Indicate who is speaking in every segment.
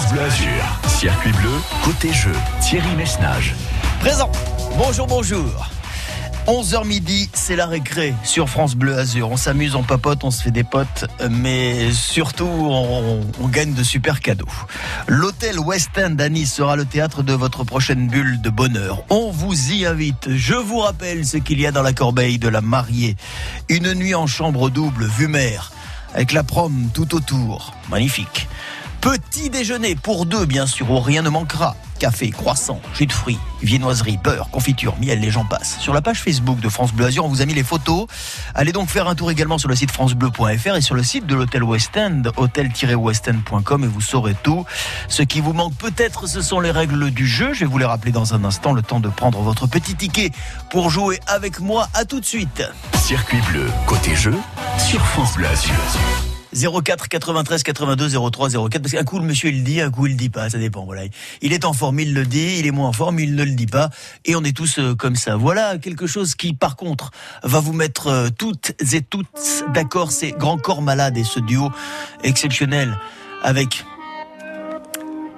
Speaker 1: France Bleu Azur. Circuit bleu, côté jeu, Thierry Messnage.
Speaker 2: Présent. Bonjour, bonjour. 11h midi, c'est la récré sur France Bleu Azur. On s'amuse, on papote, on se fait des potes, mais surtout on, gagne de super cadeaux. L'hôtel West End à sera le théâtre de votre prochaine bulle de bonheur. On vous y invite. Je vous rappelle ce qu'il y a dans la corbeille de la mariée. Une nuit en chambre double, vue mer, avec la prom tout autour. Magnifique. Petit déjeuner pour deux, bien sûr, où rien ne manquera. Café, croissant, jus de fruits, viennoiserie, beurre, confiture, miel, les gens passent. Sur la page Facebook de France Bleu Azur, on vous a mis les photos. Allez donc faire un tour également sur le site francebleu.fr et sur le site de l'hôtel West End, hôtel-westend.com et vous saurez tout. Ce qui vous manque peut-être, ce sont les règles du jeu. Je vais vous les rappeler dans un instant, le temps de prendre votre petit ticket pour jouer avec moi. À tout de suite.
Speaker 1: Circuit bleu, côté jeu, sur France Bleu Azur.
Speaker 2: 04 93 82 03 04 parce qu'un coup le monsieur il le dit un coup il le dit pas. Ça dépend voilà. Il est en forme il le dit. Il est moins en forme il ne le dit pas. Et on est tous euh, comme ça. Voilà quelque chose qui par contre va vous mettre euh, toutes et toutes d'accord. C'est Grand Corps Malade et ce duo exceptionnel avec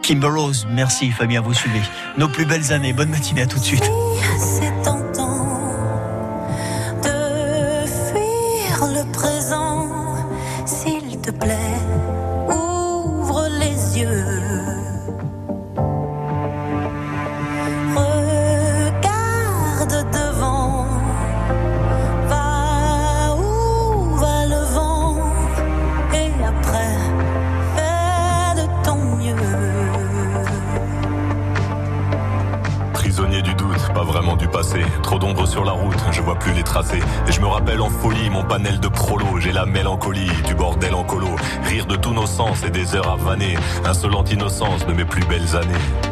Speaker 2: Kimber Rose. Merci Fabien vous suivez. Nos plus belles années. Bonne matinée à tout de suite
Speaker 3: Trop d'ombre sur la route, je vois plus les tracés. Et je me rappelle en folie mon panel de prolo. J'ai la mélancolie du bordel en colo. Rire de tous nos sens et des heures à vanner. Insolente innocence de mes plus belles années.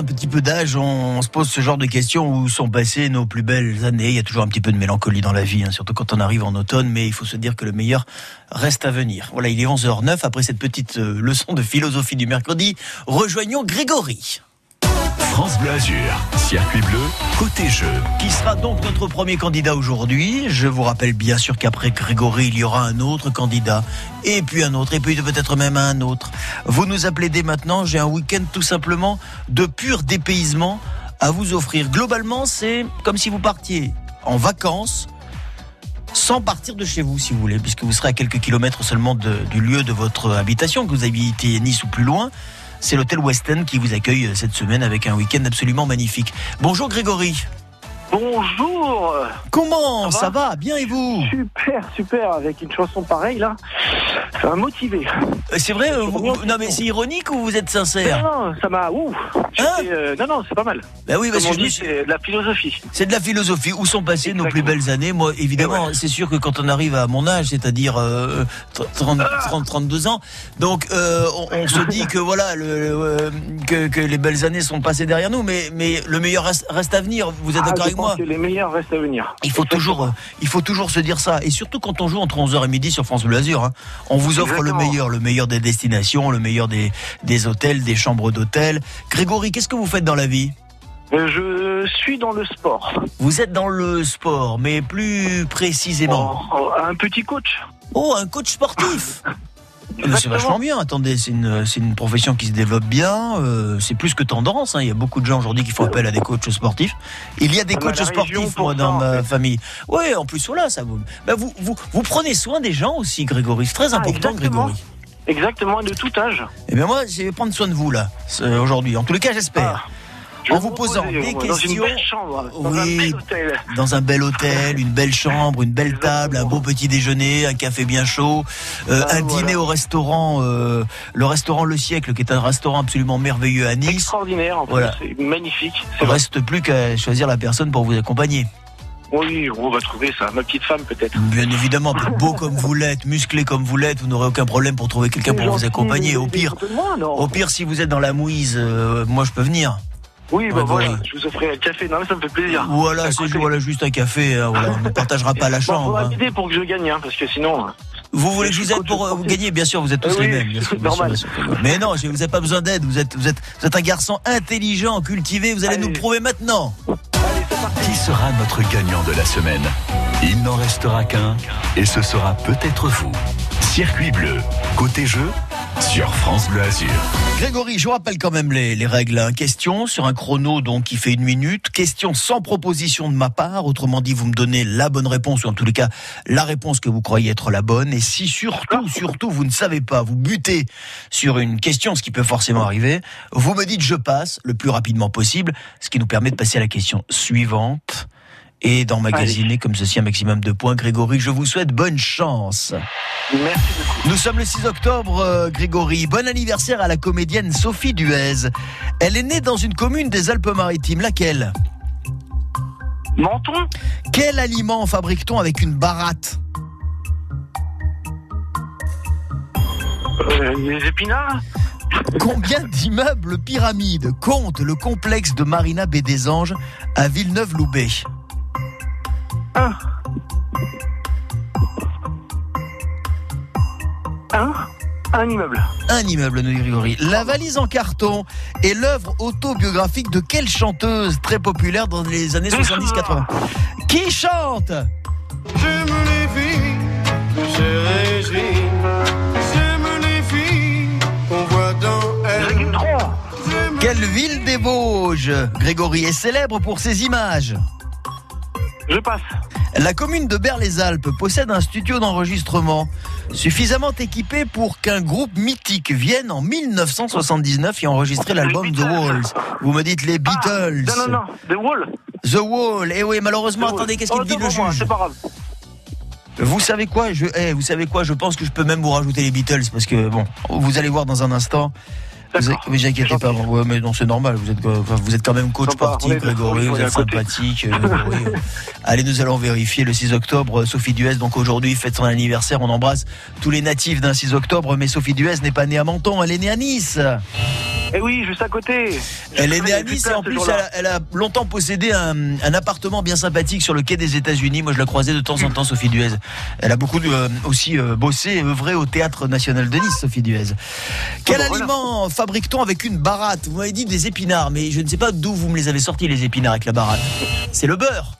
Speaker 2: un petit peu d'âge, on, se pose ce genre de questions où sont passées nos plus belles années? Il y a toujours un petit peu de mélancolie dans la vie, hein, surtout quand on arrive en automne, mais il faut se dire que le meilleur reste à venir. Voilà, il est 11h09 après cette petite euh, leçon de philosophie du mercredi. Rejoignons Grégory.
Speaker 1: France Bleu Azur, circuit bleu, côté jeu.
Speaker 2: Qui sera donc notre premier candidat aujourd'hui? Je vous rappelle bien sûr qu'après Grégory, il y aura un autre candidat, et puis un autre, et puis peut-être même un autre. Vous nous appelez dès maintenant, j'ai un week-end tout simplement de pur dépaysement à vous offrir. Globalement, c'est comme si vous partiez en vacances sans partir de chez vous, si vous voulez, puisque vous serez à quelques kilomètres seulement du lieu de votre habitation, que vous habitez Nice ou plus loin. C'est l'hôtel West End qui vous accueille euh, cette semaine avec un week-end absolument magnifique. Bonjour Grégory.
Speaker 4: Bonjour
Speaker 2: Comment
Speaker 4: Ça
Speaker 2: ça
Speaker 4: va
Speaker 2: Bien et vous
Speaker 4: Super, super, avec une chanson pareille là, ça m'a motivé.
Speaker 2: Euh, C'est vrai, euh, vous- vous- non mais c'est ironique ou vous êtes
Speaker 4: Non,
Speaker 2: sincère
Speaker 4: non, ça m'a... Ouh j'étais, euh, Non, non, c'est pas mal.
Speaker 2: Bah oui, parce
Speaker 4: Comme
Speaker 2: que
Speaker 4: on
Speaker 2: je suis-
Speaker 4: c'est de la philosophie.
Speaker 2: C'est de la philosophie. Où sont passées nos plus belles années Moi, évidemment,
Speaker 4: ouais.
Speaker 2: c'est sûr que quand on arrive à mon âge, c'est-à-dire euh, 30, 30, 32 ans, donc euh, on, on se dit que voilà, le, que, que les belles années sont passées derrière nous, mais, mais le meilleur reste, reste à venir. Vous êtes
Speaker 4: Ah,
Speaker 2: d'accord
Speaker 4: je
Speaker 2: avec
Speaker 4: pense
Speaker 2: moi
Speaker 4: que les meilleurs restent à venir.
Speaker 2: il faut toujours, euh, il faut toujours se dire ça, et surtout quand on joue entre 11h et midi sur France Bleu Azur. hein. On vous offre le meilleur, le meilleur des destinations, le meilleur des, des hôtels, des chambres d'hôtel. Grégory, qu'est-ce que vous faites dans la vie?
Speaker 4: Euh, Je suis dans le sport.
Speaker 2: Vous êtes dans le sport, mais plus précisément.
Speaker 4: En- en- un petit coach.
Speaker 2: Oh, un coach sportif C'est vachement bien. Attendez, c'est une, une profession qui se développe bien. euh, c'est plus que tendance. hein. Il y a beaucoup de gens aujourd'hui qui font appel à des coachs sportifs. Il y a des coachs sportifs, moi, dans
Speaker 4: en
Speaker 2: ma
Speaker 4: fait.
Speaker 2: famille. Oui, en plus, voilà, ça vous, bah, vous, vous, vous prenez soin des gens aussi, Grégory. C'est très
Speaker 4: Ah,
Speaker 2: important,
Speaker 4: exactement.
Speaker 2: Grégory.
Speaker 4: Exactement, de tout âge.
Speaker 2: Eh bien, moi, je vais prendre soin de vous, là, aujourd'hui. En tous les cas, j'espère.
Speaker 4: Ah.
Speaker 2: En vous posant des
Speaker 4: Dans
Speaker 2: questions.
Speaker 4: une belle chambre, dans
Speaker 2: Oui.
Speaker 4: un bel hôtel.
Speaker 2: Dans un bel hôtel, une belle chambre, une belle table, un beau petit déjeuner, un café bien chaud, euh,
Speaker 4: Ah,
Speaker 2: un
Speaker 4: voilà.
Speaker 2: dîner au restaurant, euh, le restaurant Le Siècle, qui est un restaurant absolument merveilleux à Nice.
Speaker 4: Extraordinaire, en
Speaker 2: Voilà.
Speaker 4: c'est magnifique.
Speaker 2: Il
Speaker 4: vrai.
Speaker 2: reste plus qu'à choisir la personne pour vous accompagner.
Speaker 4: Oui, on va trouver ça. Ma petite femme, peut-être.
Speaker 2: Bien évidemment, beau comme vous l'êtes, musclé comme vous l'êtes, vous n'aurez aucun problème pour trouver quelqu'un pour vous accompagner. Au pire,
Speaker 4: moi,
Speaker 2: au pire, si vous êtes dans la mouise, euh, moi je peux venir.
Speaker 4: Oui, bah
Speaker 2: Ouais,
Speaker 4: voilà,
Speaker 2: voilà.
Speaker 4: je vous offrirai un café. Non, mais ça me fait plaisir.
Speaker 2: Voilà, c'est voilà juste un café. hein, voilà, on ne partagera pas la
Speaker 4: Bon,
Speaker 2: chambre.
Speaker 4: faudra
Speaker 2: hein.
Speaker 4: pour que je gagne, hein, parce que sinon. euh,
Speaker 2: Vous voulez que je vous aide pour euh, vous gagner Bien sûr, vous êtes tous
Speaker 4: Oui,
Speaker 2: les mêmes. Bien sûr, bien sûr,
Speaker 4: normal.
Speaker 2: bien sûr. Mais non, je- vous n'avez pas besoin d'aide. Vous êtes, vous, êtes, vous êtes un garçon intelligent, cultivé. Vous allez
Speaker 4: Allez.
Speaker 2: nous prouver maintenant.
Speaker 4: Allez.
Speaker 1: Qui sera notre gagnant de la semaine? Il n'en restera qu'un, et ce sera peut-être vous. Circuit bleu, côté jeu, sur France Bleu Azur.
Speaker 2: Grégory, je rappelle quand même les, les règles. hein. Question sur un chrono donc qui fait une minute. Question sans proposition de ma part. Autrement dit, vous me donnez la bonne réponse ou en tous les cas la réponse que vous croyez être la bonne. Et si surtout, surtout, vous ne savez pas, vous butez sur une question, ce qui peut forcément arriver, vous me dites je passe le plus rapidement possible, ce qui nous permet de passer à la question suivante. Et d'emmagasiner comme ceci un maximum de points. Grégory, je vous souhaite bonne chance.
Speaker 4: Merci beaucoup.
Speaker 2: Nous sommes le 6 octobre, euh, Grégory. Bon anniversaire à la comédienne Sophie Duez. Elle est née dans une commune des Alpes-Maritimes. Laquelle?
Speaker 4: Menton
Speaker 2: Quel aliment fabrique-t-on avec une baratte?
Speaker 4: Euh, Les épinards
Speaker 2: Combien d'immeubles pyramides compte le complexe de Marina Baie des Anges à Villeneuve-Loubet?
Speaker 4: Un. Un Un immeuble.
Speaker 2: Un immeuble, nous dit Grégory. La valise en carton est l'œuvre autobiographique de quelle chanteuse très populaire dans les années 70-80 Qui chante?
Speaker 5: Les filles, chez Régine. J'aime les filles qu'on voit dans elle.
Speaker 2: Quelle ville des Vosges Grégory est célèbre pour ses images?
Speaker 4: Je passe.
Speaker 2: La commune de Berre-les-Alpes possède un studio d'enregistrement suffisamment équipé pour qu'un groupe mythique vienne en 1979 et enregistrer l'album The
Speaker 4: Beatles.
Speaker 2: Walls. Vous me dites les Beatles.
Speaker 4: Ah, non, non, non. The Wall.
Speaker 2: The Wall. Eh oui, malheureusement,
Speaker 4: The
Speaker 2: attendez, qu'est-ce qu'il
Speaker 4: Oh,
Speaker 2: dit le juge
Speaker 4: C'est pas grave.
Speaker 2: Vous savez quoi je, eh, Vous savez quoi Je pense que je peux même vous rajouter les Beatles parce que bon, vous allez voir dans un instant. Vous, inquiétez pas, ouais, mais non, c'est normal. Vous êtes, vous êtes quand même coach sportif, Grégory. Vous êtes sympathique. euh. Allez, nous allons vérifier le 6 octobre. Sophie Duez, donc aujourd'hui, fête son anniversaire. On embrasse tous les natifs d'un 6 octobre. Mais Sophie Duez n'est pas née à Menton, elle est née à Nice.
Speaker 4: Eh oui, juste à côté.
Speaker 2: Elle est née à Nice et en plus, elle a, elle a longtemps possédé un, un appartement bien sympathique sur le quai des États-Unis. Moi, je la croisais de temps en temps, Sophie Duez. Elle a beaucoup de, euh, aussi euh, bossé et œuvré au Théâtre National de Nice, Sophie Duez. Quel
Speaker 4: voilà.
Speaker 2: aliment fabrique-t-on avec une baratte? Vous m'avez dit des épinards, mais je ne sais pas d'où vous me les avez sortis les épinards avec la baratte. C'est le beurre.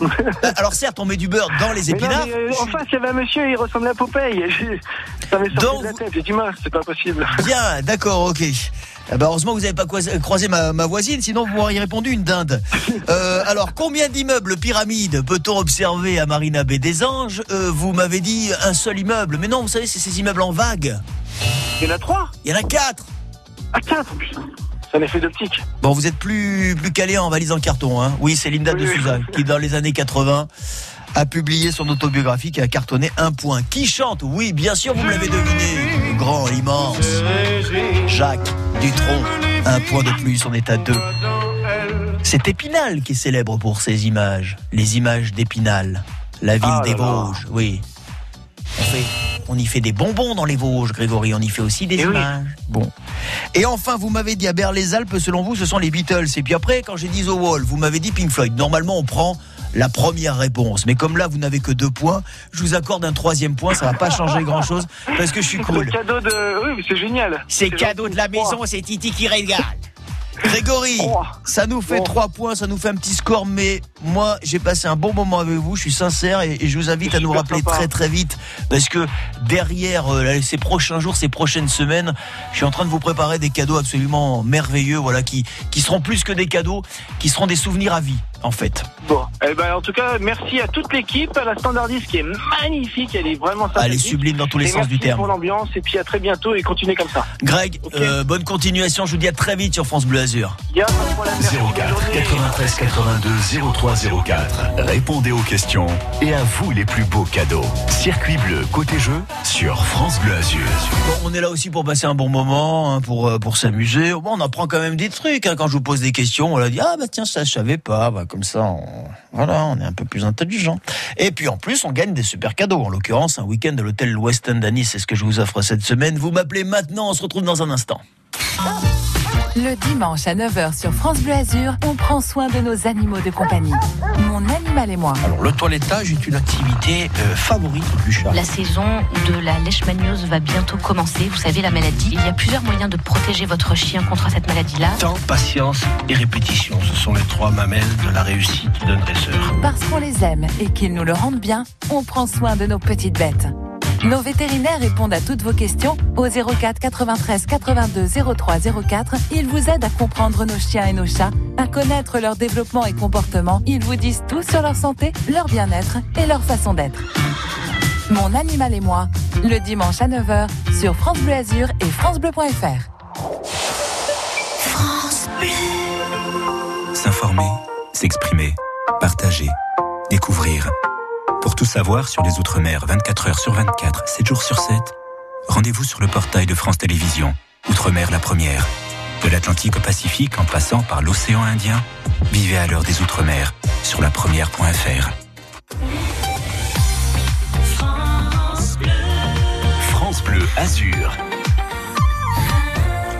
Speaker 2: Bah, Alors certes, on met du beurre dans les
Speaker 4: Mais non,
Speaker 2: épinards.
Speaker 4: mais, euh,
Speaker 2: Je
Speaker 4: en face, il y avait un monsieur, il ressemblait à Popeye. Ça m'est sorti
Speaker 2: Donc,
Speaker 4: de la tête. J'ai dit, mince, c'est pas possible.
Speaker 2: Bien, d'accord, ok. Eh ben, heureusement que vous n'avez pas croisé, croisé ma, ma voisine, sinon vous m'auriez répondu une dinde. Euh, alors, combien d'immeubles pyramides peut-on observer à Marina Bay des Anges Euh, Vous m'avez dit un seul immeuble, mais non, vous savez, c'est ces immeubles en vague.
Speaker 4: Il y en a trois?
Speaker 2: Il y en a quatre.
Speaker 4: Ah, quatre, putain. C'est un effet d'optique.
Speaker 2: Bon, vous êtes plus, plus calé en valise en carton, hein Oui, c'est Linda
Speaker 4: Oui,
Speaker 2: de
Speaker 4: oui.
Speaker 2: Souza qui, dans les années 80, a publié son autobiographie qui a cartonné un point. Qui chante? Oui, bien sûr, vous me l'avez deviné. Le grand, l'immense. Jacques Dutronc. Un point de plus, on est à deux. C'est Épinal qui est célèbre pour ses images. Les images d'Épinal. La ville
Speaker 4: Ah
Speaker 2: des. Vosges, oui. On, fait, on y fait des bonbons dans les Vosges, Grégory. On y fait aussi des
Speaker 4: Eh oui.
Speaker 2: images. Bon. Et enfin, vous m'avez dit à Berre-les-Alpes, selon vous, ce sont les Beatles. Et puis après, quand j'ai dit The Wall, vous m'avez dit Pink Floyd. Normalement, on prend la première réponse. Mais comme là, vous n'avez que deux points, je vous accorde un troisième point. Ça va pas changer grand-chose parce que je suis cool.
Speaker 4: cadeau de. Oui, c'est génial.
Speaker 2: C'est cadeau de la maison, c'est Titi qui régale. Grégory,
Speaker 4: Oh.
Speaker 2: ça nous fait trois points, ça nous fait un petit score, mais moi j'ai passé un bon moment avec vous, je suis sincère et, et je vous invite à nous rappeler
Speaker 4: sympa.
Speaker 2: très très vite parce que derrière euh, là, ces prochains jours, ces prochaines semaines, je suis en train de vous préparer des cadeaux absolument merveilleux, voilà, qui, qui seront plus que des cadeaux, qui seront des souvenirs à vie en fait.
Speaker 4: Bon. Eh ben, en tout cas, merci à toute l'équipe, à la standardiste qui est magnifique. Elle est vraiment
Speaker 2: Elle est
Speaker 4: sympathique.
Speaker 2: sublime dans tous les
Speaker 4: Et
Speaker 2: sens
Speaker 4: merci
Speaker 2: du terme.
Speaker 4: pour l'ambiance et puis à très bientôt et continuez comme ça.
Speaker 2: Greg, euh, bonne continuation, je vous dis à très vite sur France Bleu Azur.
Speaker 4: Il y a pas de problème. Merci, bonne
Speaker 1: 04
Speaker 4: journée.
Speaker 1: 93 82 03 04. Répondez aux questions et à vous les plus beaux cadeaux. Circuit bleu côté jeu sur France Bleu Azur.
Speaker 2: Bon, on est là aussi pour passer un bon moment, hein, pour euh, pour s'amuser. On apprend quand même des trucs. hein. Quand je vous pose des questions, on leur dit ah bah tiens ça je savais pas. Bah, comme ça, on, voilà, on est un peu plus intelligent. Et puis en plus, on gagne des super cadeaux. En l'occurrence, un week-end à l'hôtel West End à c'est ce que je vous offre cette semaine. Vous m'appelez maintenant. On se retrouve dans un instant.
Speaker 6: Le dimanche à 9h sur France Bleu Azur, on prend soin de nos animaux de compagnie. Mon animal et moi.
Speaker 7: Alors, le toilettage est une activité euh, favorite du chat.
Speaker 8: La saison de la leishmaniose va bientôt commencer. Vous savez, la maladie. Il y a plusieurs moyens de protéger votre chien contre cette maladie-là.
Speaker 7: Temps, patience et répétition, ce sont les trois mamelles de la réussite d'un dresseur.
Speaker 6: Parce qu'on les aime et qu'ils nous le rendent bien, on prend soin de nos petites bêtes. Nos vétérinaires répondent à toutes vos questions au 04 93 82 03 04. Ils vous aident à comprendre nos chiens et nos chats, à connaître leur développement et comportement. Ils vous disent tout sur leur santé, leur bien-être et leur façon d'être. Mon animal et moi, le dimanche à 9h sur France Bleu Azur et francebleu.fr.
Speaker 9: S'informer, s'exprimer, partager, découvrir. Tout savoir sur les Outre-mer 24 heures sur 24, 7 jours sur 7, rendez-vous sur le portail de France Télévisions. Outre-mer la première. De l'Atlantique au Pacifique en passant par l'océan Indien, vivez à l'heure des Outre-mer sur la première.fr.
Speaker 1: France Bleu Azur.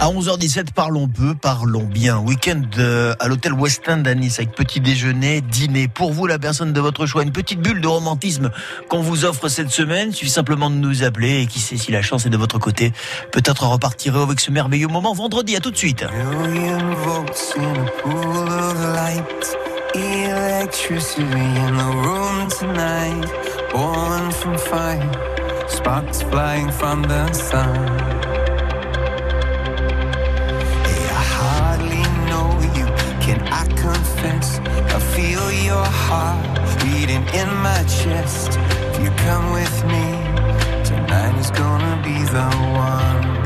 Speaker 2: À 11h17, parlons peu, parlons bien. Week-end euh, à l'hôtel West End avec petit déjeuner, dîner. Pour vous, la personne de votre choix, une petite bulle de romantisme qu'on vous offre cette semaine. Il suffit simplement de nous appeler et qui sait si la chance est de votre côté. Peut-être repartirez avec ce merveilleux moment vendredi. À tout de suite.
Speaker 5: I feel your heart beating in my chest. If you come with me, tonight is gonna be the one.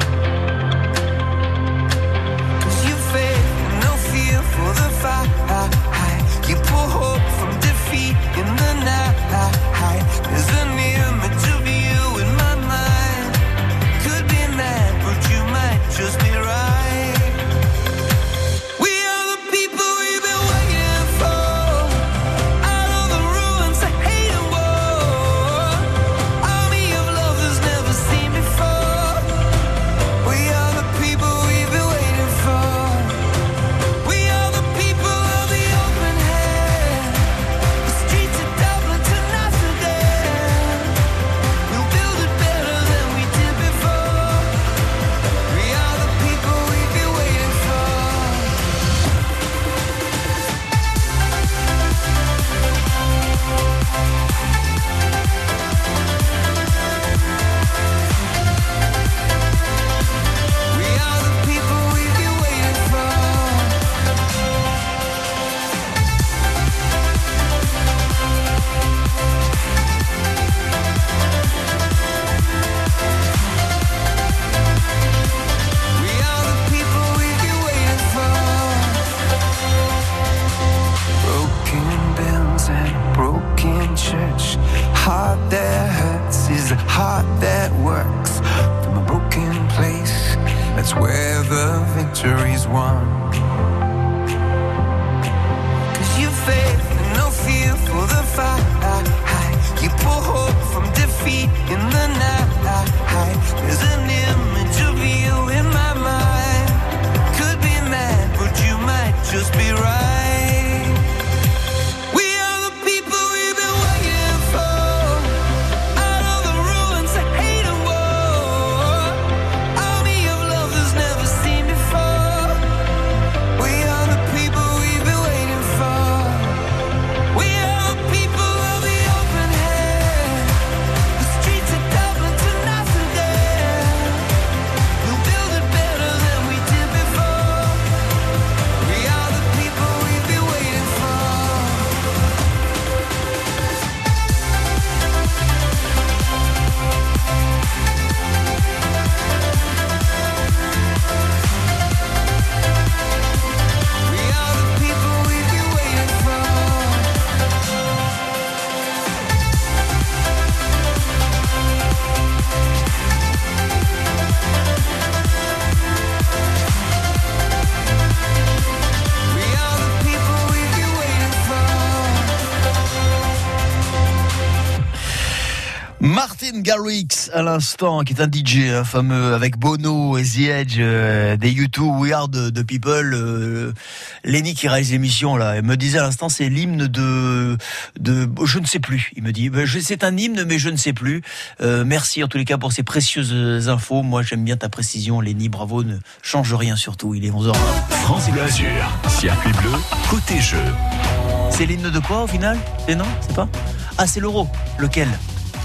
Speaker 2: Garrix à l'instant, qui est un DJ hein, fameux avec Bono et The Edge euh, des U2, We Are the, the People. Euh, Lenny qui réalise l'émission là, elle me disait à l'instant c'est l'hymne de de je ne sais plus. Il me dit Ben, c'est un hymne mais je ne sais plus. Euh, merci en tous les cas pour ces précieuses infos. Moi j'aime bien ta précision, Lenny. Bravo, ne change rien surtout. Il est 11h.
Speaker 1: France Bleu Azur, circuit bleu, côté jeu.
Speaker 2: C'est l'hymne de quoi au final? C'est non? C'est pas? Ah c'est l'euro. Lequel?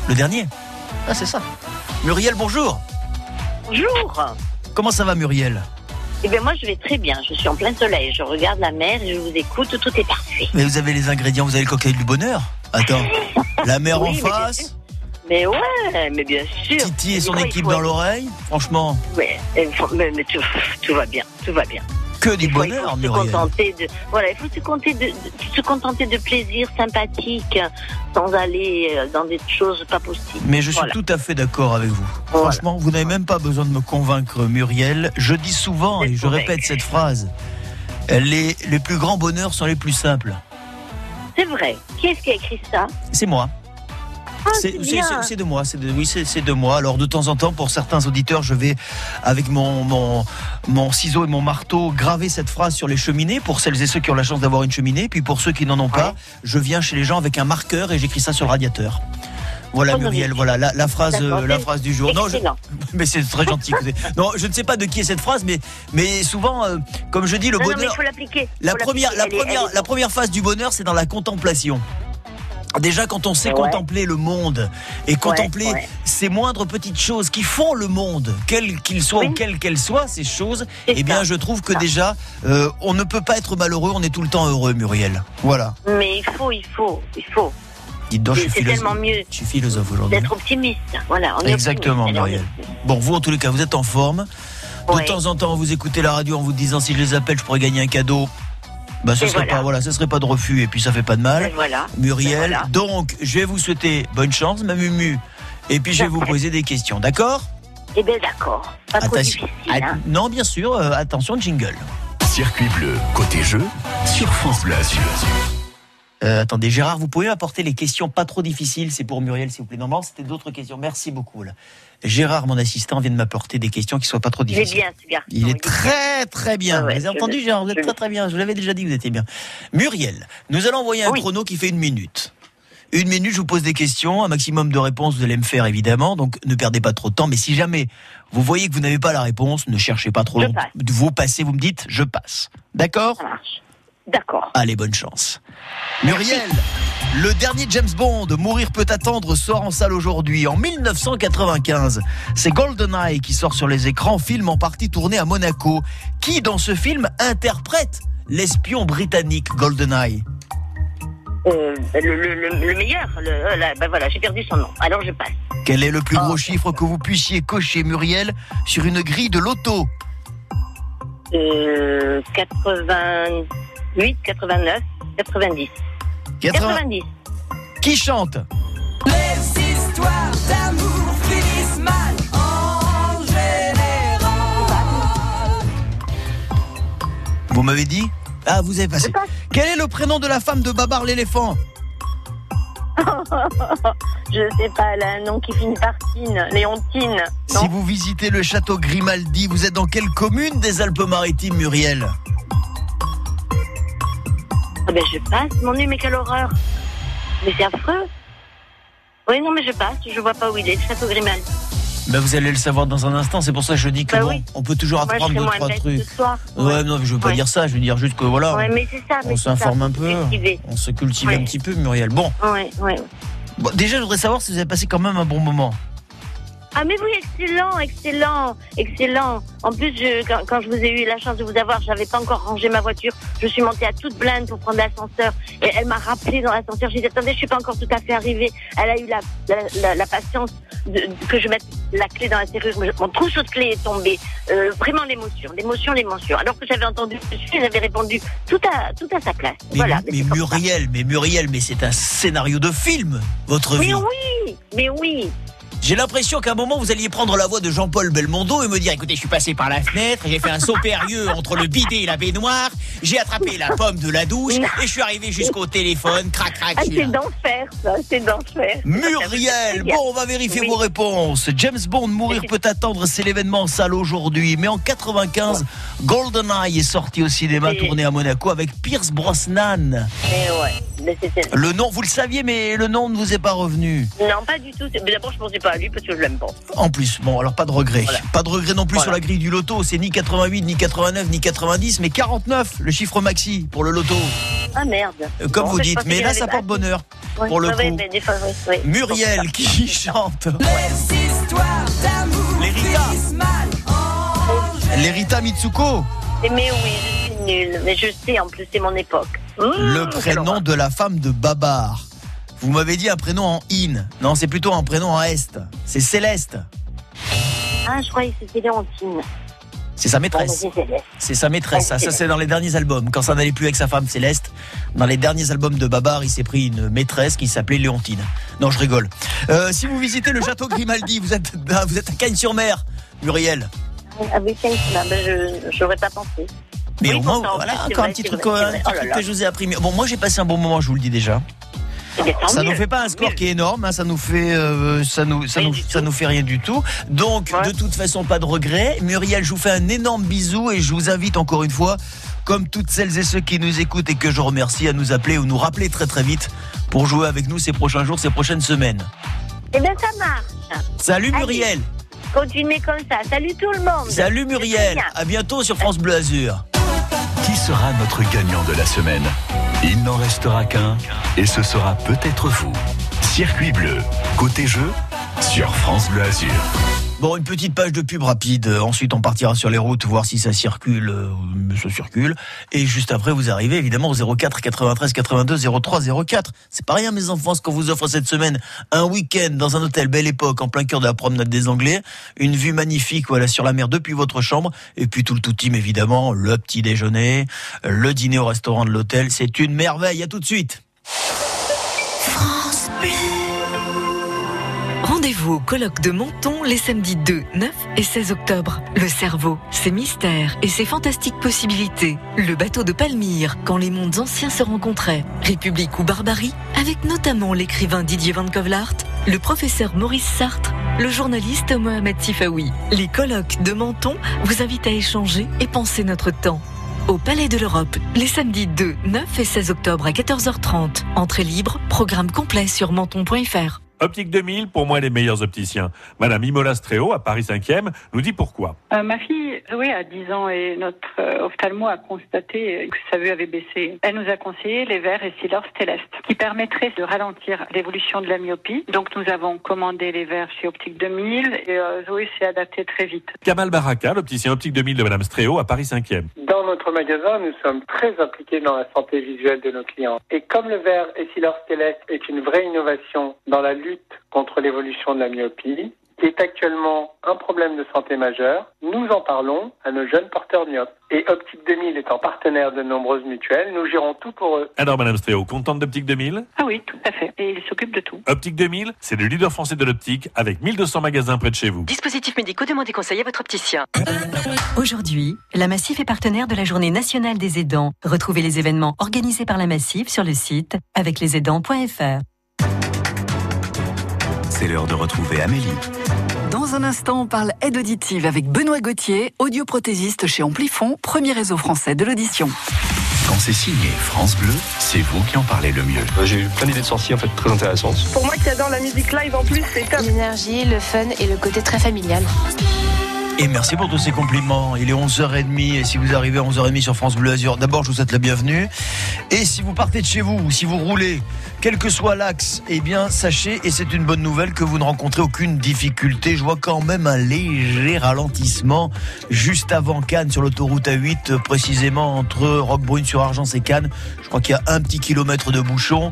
Speaker 2: Le dernier? Ah c'est ça. Muriel, bonjour.
Speaker 10: Bonjour.
Speaker 2: Comment ça va Muriel?
Speaker 10: Eh bien, moi, je vais très bien. Je suis en plein soleil. Je regarde la mer et je vous écoute. Tout est parfait.
Speaker 2: Mais vous avez les ingrédients, vous avez le cocktail du bonheur? Attends, la mer
Speaker 10: Oui,
Speaker 2: en
Speaker 10: mais
Speaker 2: face,
Speaker 10: Mais ouais, mais bien sûr.
Speaker 2: Titi et son équipe
Speaker 10: faut-
Speaker 2: dans l'oreille, franchement,
Speaker 10: Ouais, mais, mais tout, tout va bien. Tout va bien.
Speaker 2: Que du
Speaker 10: faut, il
Speaker 2: bonheur
Speaker 10: faut se contenter de, voilà, il faut se contenter de, de- se contenter de plaisirs sympathiques sans aller euh, dans des choses pas possibles.
Speaker 2: Mais je suis
Speaker 10: Voilà.
Speaker 2: tout à fait d'accord avec vous.
Speaker 10: Voilà.
Speaker 2: Franchement, vous n'avez même pas besoin de me convaincre Muriel. Je dis souvent, et je répète cette phrase, les, les plus grands bonheurs sont les plus simples.
Speaker 10: C'est vrai. Qui est-ce qui a écrit ça?
Speaker 2: C'est moi.
Speaker 10: Ah,
Speaker 2: C'est de moi, c'est de, oui, c'est de moi. Alors de temps en temps, pour certains auditeurs, je vais avec mon, mon, mon ciseau et mon marteau graver cette phrase sur les cheminées pour celles et ceux qui ont la chance d'avoir une cheminée. Puis pour ceux qui n'en ont pas, je viens chez les gens avec un marqueur et j'écris ça sur le radiateur. Voilà
Speaker 10: Oh, non,
Speaker 2: Muriel,
Speaker 10: mais-
Speaker 2: voilà la, la phrase, euh, la phrase du jour. Non, je- mais c'est très gentil. non, je ne sais pas de qui est cette phrase, mais mais souvent, euh, comme je dis, le
Speaker 10: Non, non, mais
Speaker 2: bonheur.
Speaker 10: faut l'appliquer.
Speaker 2: La
Speaker 10: Faut
Speaker 2: première, la première, la première phase du bonheur, c'est dans la contemplation. Déjà, quand on sait
Speaker 10: Ouais.
Speaker 2: contempler le monde et contempler
Speaker 10: ouais.
Speaker 2: ces moindres petites choses qui font le monde, ou quelles qu'elles soient, ces choses, eh bien, je trouve que déjà, euh, on ne peut pas être malheureux, on est tout le temps heureux, Muriel. Voilà.
Speaker 10: Mais il faut, il faut, il faut.
Speaker 2: Dites donc, je suis
Speaker 10: tellement mieux
Speaker 2: Je suis philosophe aujourd'hui.
Speaker 10: d'être optimiste. Voilà, on est
Speaker 2: Exactement,
Speaker 10: optimiste.
Speaker 2: Muriel. Bon, vous, en tous les cas, vous êtes en forme. De temps en temps, vous écoutez la radio en vous disant si je les appelle, je pourrais gagner un cadeau. Bah, ce
Speaker 10: Et
Speaker 2: serait
Speaker 10: voilà.
Speaker 2: pas, voilà, ce serait pas de refus et puis ça fait pas de mal.
Speaker 10: Et voilà.
Speaker 2: Muriel.
Speaker 10: Voilà.
Speaker 2: Donc, je vais vous souhaiter bonne chance, ma Mumu. Et puis, je vais vous poser des questions, d'accord?
Speaker 10: Eh bien, d'accord. Pas trop difficile. Hein.
Speaker 2: Non, bien sûr, euh, attention, jingle.
Speaker 1: Circuit bleu, côté jeu, sur France Bleu Azur.
Speaker 2: Euh, attendez, Gérard, vous pouvez apporter les questions pas trop difficiles, c'est pour Muriel, s'il vous plaît. Normalement, c'était d'autres questions. Merci beaucoup. là. Gérard, mon assistant, vient de m'apporter des questions qui soient pas trop
Speaker 10: Il est
Speaker 2: difficiles.
Speaker 10: bien, ce garçon.
Speaker 2: Il est très très bien.
Speaker 10: Ah ouais,
Speaker 2: vous avez entendu,
Speaker 10: le-
Speaker 2: Gérard Vous êtes très très bien. Je vous l'avais déjà dit, vous étiez bien. Muriel, nous allons envoyer un
Speaker 10: Oui.
Speaker 2: chrono qui fait une minute. Une minute, je vous pose des questions, un maximum de réponses, vous allez me faire évidemment, donc ne perdez pas trop de temps. Mais si jamais vous voyez que vous n'avez pas la réponse, ne cherchez pas trop longtemps.
Speaker 10: passe.
Speaker 2: Vous passez, vous me dites, je passe. D'accord?
Speaker 10: Ça marche. D'accord.
Speaker 2: Allez, bonne chance. Muriel, le dernier James Bond, Mourir peut attendre, sort en salle aujourd'hui, en 1995. C'est GoldenEye qui sort sur les écrans, film en partie tourné à Monaco. Qui, dans ce film, interprète l'espion britannique GoldenEye?
Speaker 10: Euh, le, le, le, le meilleur, euh, là, ben voilà, j'ai perdu son nom. Alors je passe.
Speaker 2: Quel est le plus
Speaker 10: Ah.
Speaker 2: gros chiffre que vous puissiez cocher, Muriel, sur une grille de loto?
Speaker 10: Euh, 8, 89 90.
Speaker 2: 80...
Speaker 10: 90.
Speaker 2: Qui chante?
Speaker 5: Les histoires d'amour finissent mal en général.
Speaker 2: Vous m'avez dit? Ah, vous avez passé. Quel est le prénom de la femme de Babar l'éléphant?
Speaker 10: Je sais pas, là, nom qui finit par Tine, Léontine.
Speaker 2: Si vous visitez le château Grimaldi, vous êtes dans quelle commune des Alpes-Maritimes, Muriel?
Speaker 10: Ah ben je passe, mon Dieu, mais quelle horreur. Mais c'est affreux. Oui, non, mais je passe, je vois pas où il est, le château Grimal.
Speaker 2: ben, Vous allez le savoir dans un instant, c'est pour ça que je dis que
Speaker 10: Bah
Speaker 2: bon,
Speaker 10: oui.
Speaker 2: on peut toujours
Speaker 10: Moi,
Speaker 2: apprendre deux, trois trucs.
Speaker 10: soir.
Speaker 2: Ouais, non, je veux pas
Speaker 10: Ouais.
Speaker 2: dire ça, je veux dire juste que voilà,
Speaker 10: Ouais, mais ça.
Speaker 2: on s'informe un peu,
Speaker 10: cultiver.
Speaker 2: on se cultive
Speaker 10: Ouais.
Speaker 2: un petit peu, Muriel. Bon,
Speaker 10: Ouais, ouais.
Speaker 2: bon, déjà, je voudrais savoir si vous avez passé quand même un bon moment.
Speaker 10: Ah mais oui, excellent, excellent, excellent. En plus, je, quand, quand je vous ai eu la chance de vous avoir, j'avais pas encore rangé ma voiture. Je suis montée à toute blinde pour prendre l'ascenseur. Et elle m'a rappelé dans l'ascenseur. J'ai dit, attendez, je suis pas encore tout à fait arrivée. Elle a eu la, la, la- la patience de, de- que je mette la clé dans la serrure. Mon trousseau de clé est tombé. Euh, vraiment l'émotion, l'émotion, l'émotion. Alors que j'avais entendu dessus, j'avais répondu tout à, tout à sa place.
Speaker 2: Mais,
Speaker 10: voilà.
Speaker 2: mais Muriel, mais Muriel, mais c'est un scénario de film, votre vie.
Speaker 10: Mais oui, mais oui.
Speaker 2: J'ai l'impression qu'à un moment, vous alliez prendre la voix de Jean-Paul Belmondo et me dire, écoutez, je suis passé par la fenêtre, j'ai fait un saut périlleux entre le bidet et la baignoire, j'ai attrapé la pomme de la douche et je suis arrivé jusqu'au téléphone, crac, crac,
Speaker 10: Ah, c'est d'enfer, ça, c'est d'enfer.
Speaker 2: Muriel, bon, on va vérifier
Speaker 10: Oui.
Speaker 2: vos réponses. James Bond, Mourir peut attendre, c'est l'événement en salle aujourd'hui. Mais en 95, GoldenEye est sorti au cinéma, tourné à Monaco avec Pierce Brosnan.
Speaker 10: Mais ouais, mais.
Speaker 2: Le nom, vous le saviez, mais le nom ne vous est pas revenu.
Speaker 10: Non, pas du tout. D'abord, je pensais pas à lui parce que je l'aime pas.
Speaker 2: En plus, bon, alors pas de regret. Pas de regret non plus
Speaker 10: Voilà.
Speaker 2: sur la grille du loto. C'est ni 88, ni 89, ni 90, mais 49, le chiffre maxi pour le loto.
Speaker 10: Ah merde.
Speaker 2: Euh, Comme
Speaker 10: Bon,
Speaker 2: vous dites. Mais là, ça porte bonheur. Pour le coup.
Speaker 10: mais des fois, oui, oui.
Speaker 2: Muriel qui chante. L'Erita. L'Erita Mitsuko.
Speaker 10: Mais oui, je suis nulle. Mais je sais, en plus, c'est mon époque. Mmh,
Speaker 2: Le
Speaker 10: quelle
Speaker 2: prénom de la femme de Babar. Vous m'avez dit un prénom en in. Non, c'est plutôt un prénom en est. C'est Céleste.
Speaker 10: Ah, je croyais que c'était Léontine.
Speaker 2: C'est sa maîtresse.
Speaker 10: c'est
Speaker 2: sa maîtresse. Ça,
Speaker 10: c'est
Speaker 2: dans les derniers albums. Quand ça n'allait plus avec sa femme Céleste, dans les derniers albums de Babar, il s'est pris une maîtresse qui s'appelait Léontine. Non, je rigole. Euh, si vous visitez le château Grimaldi, vous êtes, vous êtes à Cagnes-sur-Mer, Muriel.
Speaker 10: Ah oui, ben, je n'aurais pas pensé.
Speaker 2: Mais
Speaker 10: Oui,
Speaker 2: au moins, voilà, encore un petit truc, petit
Speaker 10: Oh
Speaker 2: truc que je vous ai appris. Bon, moi, j'ai passé un bon moment, je vous le dis déjà.
Speaker 10: Eh
Speaker 2: Ça nous fait pas un score qui est énorme, hein, ça nous fait, euh, ça nous, ça nous, ça nous fait rien du tout. Donc, de toute façon, pas de regret. Muriel, je vous fais un énorme bisou et je vous invite encore une fois, comme toutes celles et ceux qui nous écoutent et que je remercie, à nous appeler ou nous rappeler très très vite pour jouer avec nous ces prochains jours, ces prochaines semaines.
Speaker 10: Eh bien, ça marche.
Speaker 2: Salut
Speaker 10: Allez.
Speaker 2: Muriel.
Speaker 10: Continuez comme ça. Salut tout le monde.
Speaker 2: Salut Muriel. À bientôt sur France Bleu Azur.
Speaker 1: Sera notre gagnant de la semaine Il n'en restera qu'un et ce sera peut-être vous. Circuit bleu, côté jeu, sur France Bleu Azur.
Speaker 2: Bon, une petite page de pub rapide. Euh, Ensuite, on partira sur les routes voir si ça circule, euh, ça circule. Et juste après, vous arrivez évidemment au 04 93 82 03 04. C'est pas rien, mes enfants, ce qu'on vous offre cette semaine. Un week-end dans un hôtel Belle Époque en plein cœur de la promenade des Anglais. Une vue magnifique, voilà, sur la mer depuis votre chambre. Et puis tout le tout team, évidemment, le petit déjeuner, le dîner au restaurant de l'hôtel. C'est une merveille. À tout de suite.
Speaker 11: France. Rendez-vous de Menton les samedis 2, 9 et 16 octobre. Le cerveau, ses mystères et ses fantastiques possibilités. Le bateau de Palmyre, quand les mondes anciens se rencontraient. République ou barbarie, avec notamment l'écrivain Didier Van Kovlart, le professeur Maurice Sartre, le journaliste Mohamed Sifaoui. Les colloques de Menton vous invitent à échanger et penser notre temps. Au Palais de l'Europe, les samedis 2, 9 et 16 octobre à 14h30. Entrée libre, programme complet sur menton.fr.
Speaker 12: Optique 2000, pour moi, les meilleurs opticiens. Madame Imola Stréo, à Paris 5e, nous dit pourquoi.
Speaker 13: Euh, ma fille Zoé a 10 ans et notre euh, ophtalmo a constaté que sa vue avait baissé. Elle nous a conseillé les verres Essilor Stellest qui permettraient de ralentir l'évolution de la myopie. Donc nous avons commandé les verres chez Optique 2000 et euh, Zoé s'est adaptée très vite.
Speaker 12: Kamal Baraka, l'opticien Optique 2000 de Madame Stréo, à Paris 5e.
Speaker 14: Dans notre magasin, nous sommes très impliqués dans la santé visuelle de nos clients. Et comme le verre Essilor Stellest est une vraie innovation dans la lutte contre l'évolution de la myopie, qui est actuellement un problème de santé majeur, nous en parlons à nos jeunes porteurs myopes. Et Optique 2000 étant partenaire de nombreuses mutuelles, nous gérons tout pour eux.
Speaker 12: Alors, Madame Stréo, contente d'Optique 2000
Speaker 13: Ah oui, tout à fait. Et il s'occupe de tout.
Speaker 12: Optique 2000, c'est le leader français de l'optique avec 1200 magasins près de chez vous.
Speaker 15: Dispositifs médicaux, demandez conseil à votre opticien.
Speaker 16: Aujourd'hui, la Massif est partenaire de la Journée nationale des aidants. Retrouvez les événements organisés par la Massif sur le site avec lesaidants.fr.
Speaker 9: C'est l'heure de retrouver Amélie.
Speaker 17: Dans un instant, on parle aide auditive avec Benoît Gauthier, audioprothésiste chez Amplifon, premier réseau français de l'audition.
Speaker 1: Quand c'est signé France Bleu, c'est vous qui en parlez le mieux.
Speaker 18: J'ai eu plein d'idées de sorties en fait très intéressantes.
Speaker 19: Pour moi qui adore la musique live en plus, c'est top.
Speaker 8: L'énergie, le fun et le côté très familial.
Speaker 2: Et merci pour tous ces compliments. Il est 11h30 et si vous arrivez à 11h30 sur France Bleu Azur, d'abord je vous souhaite la bienvenue. Et si vous partez de chez vous ou si vous roulez, quel que soit l'axe, eh bien sachez, et c'est une bonne nouvelle, que vous ne rencontrez aucune difficulté. Je vois quand même un léger ralentissement juste avant Cannes sur l'autoroute A8, précisément entre Roquebrune sur Argence et Cannes. Je crois qu'il y a un petit kilomètre de bouchon.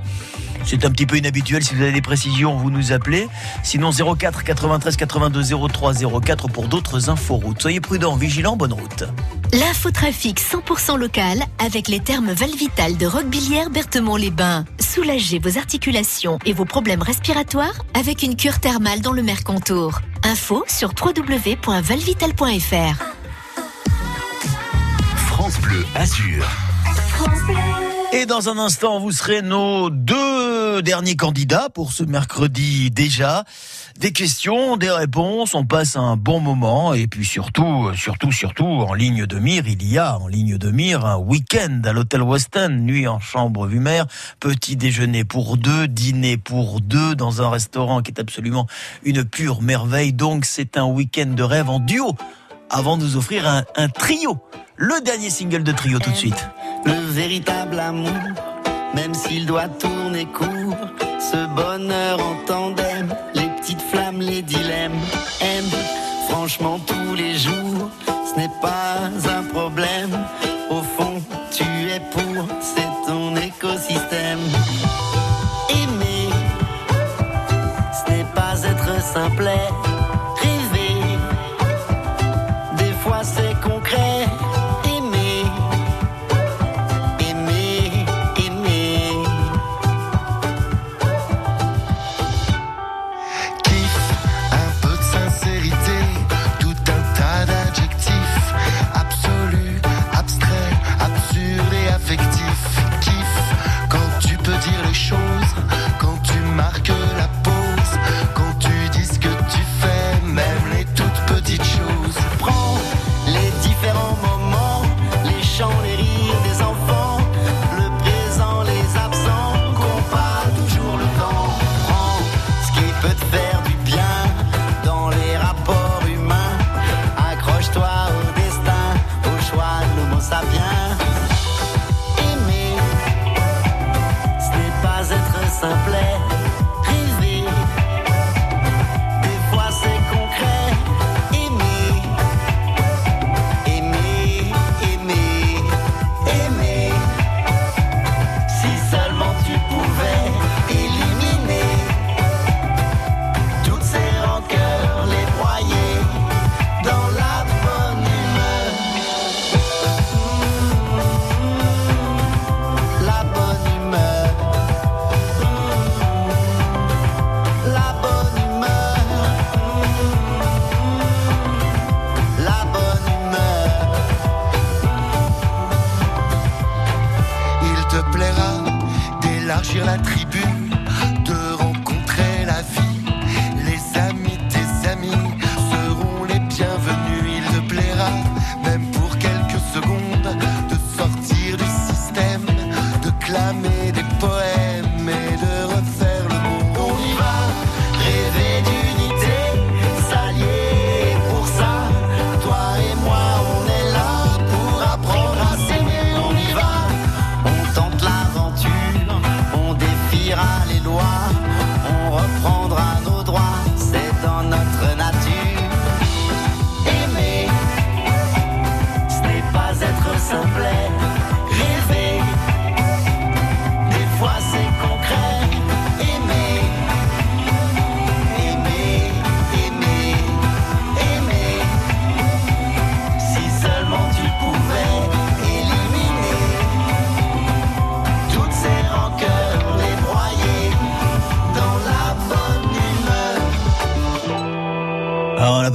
Speaker 2: C'est un petit peu inhabituel. Si vous avez des précisions, vous nous appelez. Sinon 04 93 82 03 04 pour d'autres infos routes. Soyez prudents, vigilants, bonne route.
Speaker 20: L'infotrafic 100% local avec les termes Valvital de Roquebillière Berthemont-les-Bains. Soulagez vos articulations et vos problèmes respiratoires avec une cure thermale dans le Mercontour. Info sur www.valvital.fr.
Speaker 1: France Bleu Azur.
Speaker 2: Et dans un instant, vous serez nos deux derniers candidats pour ce mercredi déjà. Des questions, des réponses, on passe un bon moment et puis surtout, surtout, surtout, en ligne de mire, il y a en ligne de mire un week-end à l'hôtel Weston, nuit en chambre vue mer, petit déjeuner pour deux, dîner pour deux dans un restaurant qui est absolument une pure merveille. Donc c'est un week-end de rêve en duo avant de nous offrir un, trio. Le dernier single de trio tout de suite.
Speaker 21: Le véritable amour, même s'il doit tourner court, ce bonheur en tandem, les petites flammes, les dilemmes, aime franchement tous les jours, ce n'est pas un problème. simplet.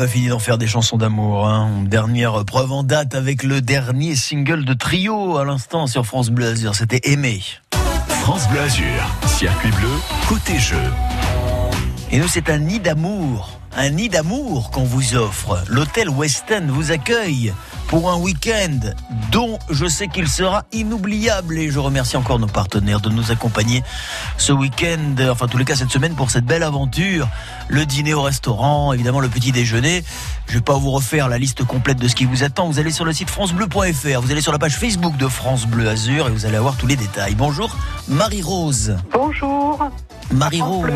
Speaker 2: Pas fini d'en faire des chansons d'amour. Hein. Dernière preuve en date avec le dernier single de trio à l'instant sur France Bleu Azur. C'était Aimé.
Speaker 1: France Bleu Azur, circuit bleu, côté jeu.
Speaker 2: Et nous, c'est un nid d'amour. Un nid d'amour qu'on vous offre. L'hôtel West End vous accueille pour un week-end dont je sais qu'il sera inoubliable. Et je remercie encore nos partenaires de nous accompagner ce week-end, enfin, en tous les cas, cette semaine pour cette belle aventure. Le dîner au restaurant, évidemment, le petit déjeuner. Je vais pas vous refaire la liste complète de ce qui vous attend. Vous allez sur le site francebleu.fr, vous allez sur la page Facebook de France Bleu Azur et vous allez avoir tous les détails. Bonjour, Marie-Rose.
Speaker 19: Bonjour.
Speaker 2: Marie-Rose,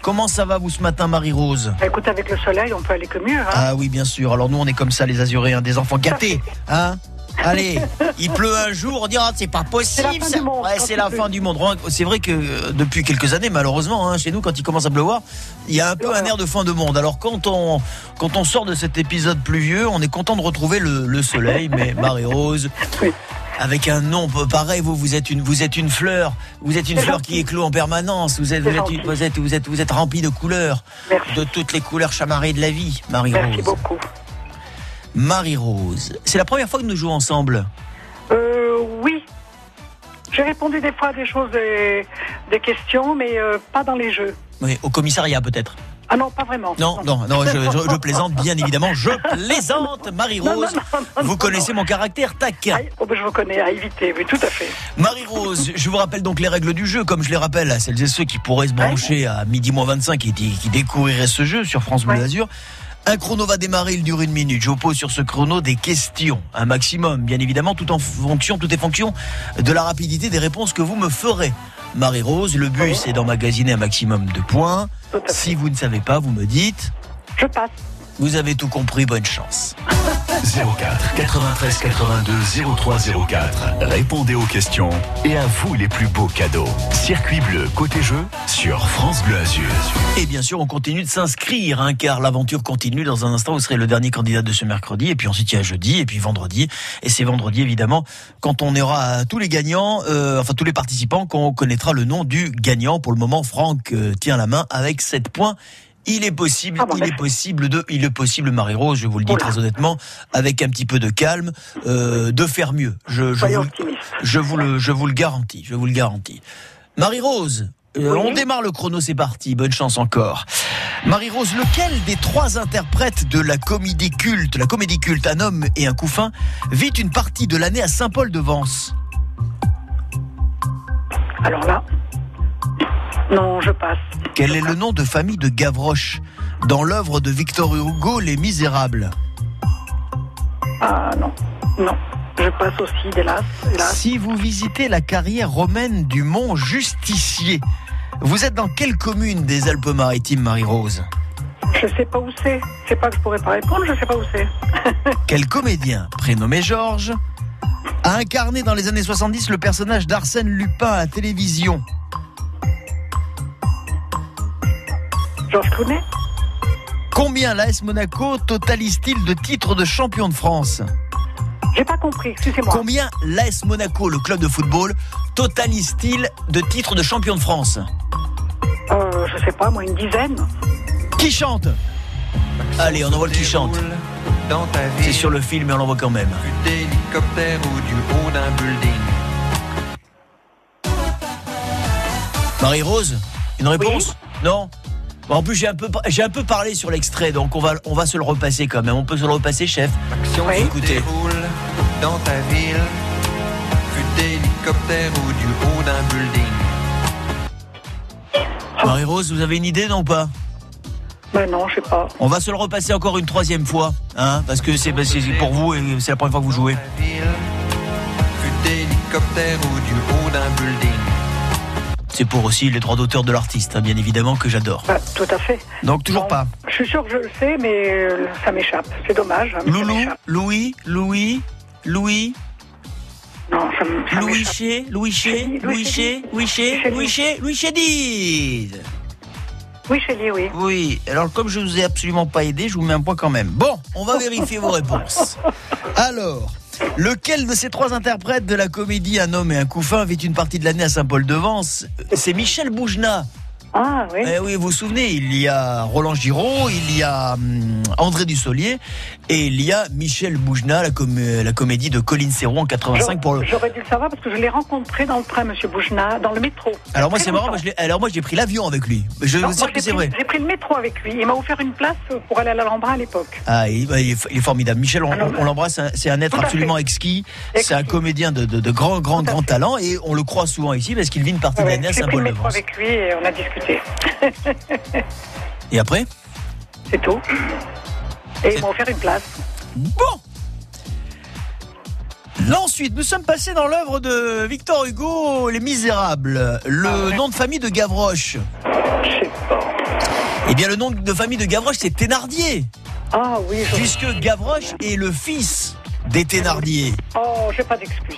Speaker 2: comment ça va vous ce matin, Marie-Rose?
Speaker 19: Écoute, avec le soleil, on peut aller que mieux. Hein
Speaker 2: Ah oui, bien sûr. Alors nous, on est comme ça, les Azuréens, des enfants gâtés, hein Allez, il pleut un jour, on dira c'est pas possible.
Speaker 19: C'est la fin
Speaker 2: ça.
Speaker 19: du monde,
Speaker 2: Ouais, c'est la fin du monde. C'est vrai que euh, depuis quelques années, malheureusement, hein, chez nous, quand il commence à pleuvoir, il y a un peu un air de fin de monde. Alors quand on quand on sort de cet épisode pluvieux, on est content de retrouver le, le soleil. Mais Marie Rose. Avec un nom pareil, vous vous êtes une vous êtes une fleur, vous êtes une fleur
Speaker 19: gentil.
Speaker 2: qui éclot en permanence. Vous êtes vous êtes, vous êtes vous êtes vous êtes rempli de couleurs, de toutes les couleurs chamarrées de la vie, Marie
Speaker 19: Merci
Speaker 2: Rose.
Speaker 19: beaucoup.
Speaker 2: Marie Rose, c'est la première fois que nous jouons ensemble?
Speaker 19: Euh, oui. J'ai répondu des fois à des choses, des, des questions, mais euh, pas dans les jeux.
Speaker 2: Oui, au commissariat peut-être.
Speaker 19: Ah non, pas vraiment.
Speaker 2: Non, non, non, je, je- je plaisante, bien évidemment. Je plaisante, Marie-Rose. Vous connaissez mon caractère, tac.
Speaker 19: Oh, ben, je vous connais, à éviter, oui, tout à fait.
Speaker 2: Marie-Rose, je vous rappelle donc les règles du jeu, comme je les rappelle à celles et ceux qui pourraient se brancher à midi moins 25 et qui, qui découvriraient ce jeu sur France Bleu Azur. Un chrono va démarrer, il dure une minute. Je vous pose sur ce chrono des questions, un maximum, bien évidemment, tout en fonction, tout est fonction de la rapidité des réponses que vous me ferez. Marie-Rose, le but c'est d'emmagasiner un maximum de points. Si vous ne savez pas, vous me dites.
Speaker 19: Je passe.
Speaker 2: Vous avez tout compris, bonne chance.
Speaker 1: 04 93 82 03 04. Répondez aux questions et à vous les plus beaux cadeaux. Circuit bleu côté jeu sur France Bleu Azur.
Speaker 2: Et bien sûr, on continue de s'inscrire, hein, car l'aventure continue. Dans un instant, vous serez le dernier candidat de ce mercredi, et puis ensuite il y a jeudi, et puis vendredi. Et c'est vendredi, évidemment, quand on aura tous les gagnants, euh, enfin tous les participants, qu'on connaîtra le nom du gagnant. Pour le moment, Franck euh, tient la main avec 7 points. Il est possible, il est possible de, il est possible, Marie-Rose, je vous le dis très honnêtement, avec un petit peu de calme, euh, de faire mieux. Je, je, vous, je vous le, je vous le garantis, je vous le garantis. Marie-Rose, euh, on démarre le chrono, c'est parti. Bonne chance encore. Marie-Rose, lequel des trois interprètes de la comédie culte, la comédie culte Un homme et un couffin, vit une partie de l'année à Saint-Paul-de-Vence?
Speaker 19: Alors là, non, je passe.
Speaker 2: Quel est le nom de famille de Gavroche dans l'œuvre de Victor Hugo Les Misérables?
Speaker 19: Ah non, non. Je passe aussi, hélas. hélas.
Speaker 2: Si vous visitez la carrière romaine du mont Justicier, vous êtes dans quelle commune des Alpes-Maritimes, Marie-Rose?
Speaker 19: Je sais pas où c'est. C'est pas que je pourrais pas répondre, je sais pas où c'est.
Speaker 2: Quel comédien, prénommé Georges, a incarné dans les années 70 le personnage d'Arsène Lupin à la télévision?
Speaker 19: Georges Clooney
Speaker 2: Combien l'AS Monaco totalise-t-il de titres de champion de France
Speaker 19: J'ai pas compris, excusez-moi.
Speaker 2: Combien l'AS Monaco, le club de football, totalise-t-il de titres de champion de France
Speaker 19: Euh, je sais pas, moi, une dizaine.
Speaker 2: Qui chante Allez, on envoie le qui chante. C'est sur le film, mais on l'envoie quand même.
Speaker 5: d'hélicoptère ou du haut d'un building.
Speaker 2: Marie-Rose, une réponse Non En plus, j'ai un peu, j'ai un peu parlé sur l'extrait, donc on va, on va se le repasser quand même. On peut se le repasser, chef.
Speaker 5: Action se
Speaker 2: Écoutez.
Speaker 5: déroule dans ta ville. Vue d'hélicoptère ou du haut d'un building.
Speaker 2: Marie-Rose, vous avez une idée, non pas?
Speaker 19: Ben non, je sais pas.
Speaker 2: On va se le repasser encore une troisième fois, hein, parce que c'est c'est pour vous et c'est la première fois que vous jouez.
Speaker 5: Vue d'hélicoptère ou du haut d'un building.
Speaker 2: C'est pour aussi les droits d'auteur de l'artiste, hein, bien évidemment, que j'adore.
Speaker 19: Ben, tout à fait.
Speaker 2: Donc toujours pas.
Speaker 19: Je suis sûr que je le sais, mais euh, ça m'échappe. C'est dommage. hein,
Speaker 2: Loulou. Louis, Louis, Louis.
Speaker 19: Non, ça me- ça
Speaker 2: Louis. Ché, Louis Ché, Louis Ché, Louis Ché, Louis Ché, Louis Chédid.
Speaker 19: Oui, Chélie, oui.
Speaker 2: Oui, alors comme je vous ai absolument pas aidé, je vous mets un point quand même. Bon, on va vérifier vos réponses. Alors, lequel de ces trois interprètes de la comédie Un homme et un couffin vit une partie de l'année à Saint-Paul-de-Vence? C'est Michel Boujna.
Speaker 19: Ah oui.
Speaker 2: Eh oui, vous vous souvenez, il y a Roland Giraud, il y a hum, André Dussolier et il y a Michel Boujna, la, com- la comédie de Colline Serrault en 85 pour le.
Speaker 19: J'aurais dû le savoir parce que je l'ai rencontré dans le train, Monsieur Boujna, dans le métro.
Speaker 2: Alors moi c'est marrant,
Speaker 19: longtemps.
Speaker 2: moi, je l'ai- alors moi j'ai pris l'avion avec lui. Je
Speaker 19: Non,
Speaker 2: vous
Speaker 19: moi,
Speaker 2: dire que
Speaker 19: j'ai
Speaker 2: c'est
Speaker 19: pris-
Speaker 2: vrai.
Speaker 19: J'ai pris le métro avec lui. Il m'a offert une place pour aller à l'Alhambra à l'époque.
Speaker 2: Ah, il, il est, il est formidable. Michel, on, on l'embrasse. c'est un- C'est un être
Speaker 19: Tout à
Speaker 2: absolument
Speaker 19: fait.
Speaker 2: exquis. C'est un comédien de, de, de grand, grand, grand talent et on le croit souvent ici parce qu'il vit une partie de
Speaker 19: Ouais,
Speaker 2: l'année à
Speaker 19: j'ai pris le
Speaker 2: Saint-Paul-de-Vence.
Speaker 19: métro avec lui et on a discuté.
Speaker 2: Et après?
Speaker 19: C'est tout. Et ils m'ont offert une place.
Speaker 2: Bon Là, ensuite, nous sommes passés dans l'œuvre de Victor Hugo, Les Misérables. Le nom de famille de Gavroche. Eh bien, le nom de famille de Gavroche, c'est Thénardier.
Speaker 19: Ah oui, je...
Speaker 2: Puisque Gavroche est le fils des Thénardier.
Speaker 19: Oh, j'ai pas d'excuses.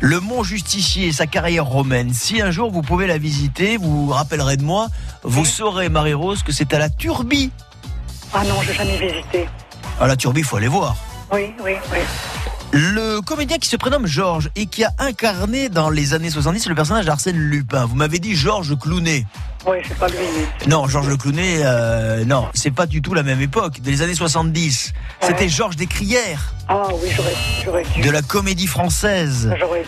Speaker 2: Le Mont Justicier, sa carrière romaine. Si un jour vous pouvez la visiter, vous vous rappellerez de moi, vous saurez, Marie-Rose, que c'est à la Turbie.
Speaker 19: Ah non, j'ai jamais visité.
Speaker 2: À la Turbie, il faut aller voir.
Speaker 19: Oui, oui, oui.
Speaker 2: Le comédien qui se prénomme Georges et qui a incarné dans les années 70 le personnage d'Arsène Lupin. Vous m'avez dit Georges Clounet.
Speaker 19: Oui, c'est pas lui. mais-
Speaker 2: Non, Georges Le Clounet, euh, non, c'est pas du tout la même époque. Des années 70. C'était Georges Descrières,
Speaker 19: Ah oui, j'aurais dû.
Speaker 2: de la comédie française.
Speaker 19: J'aurais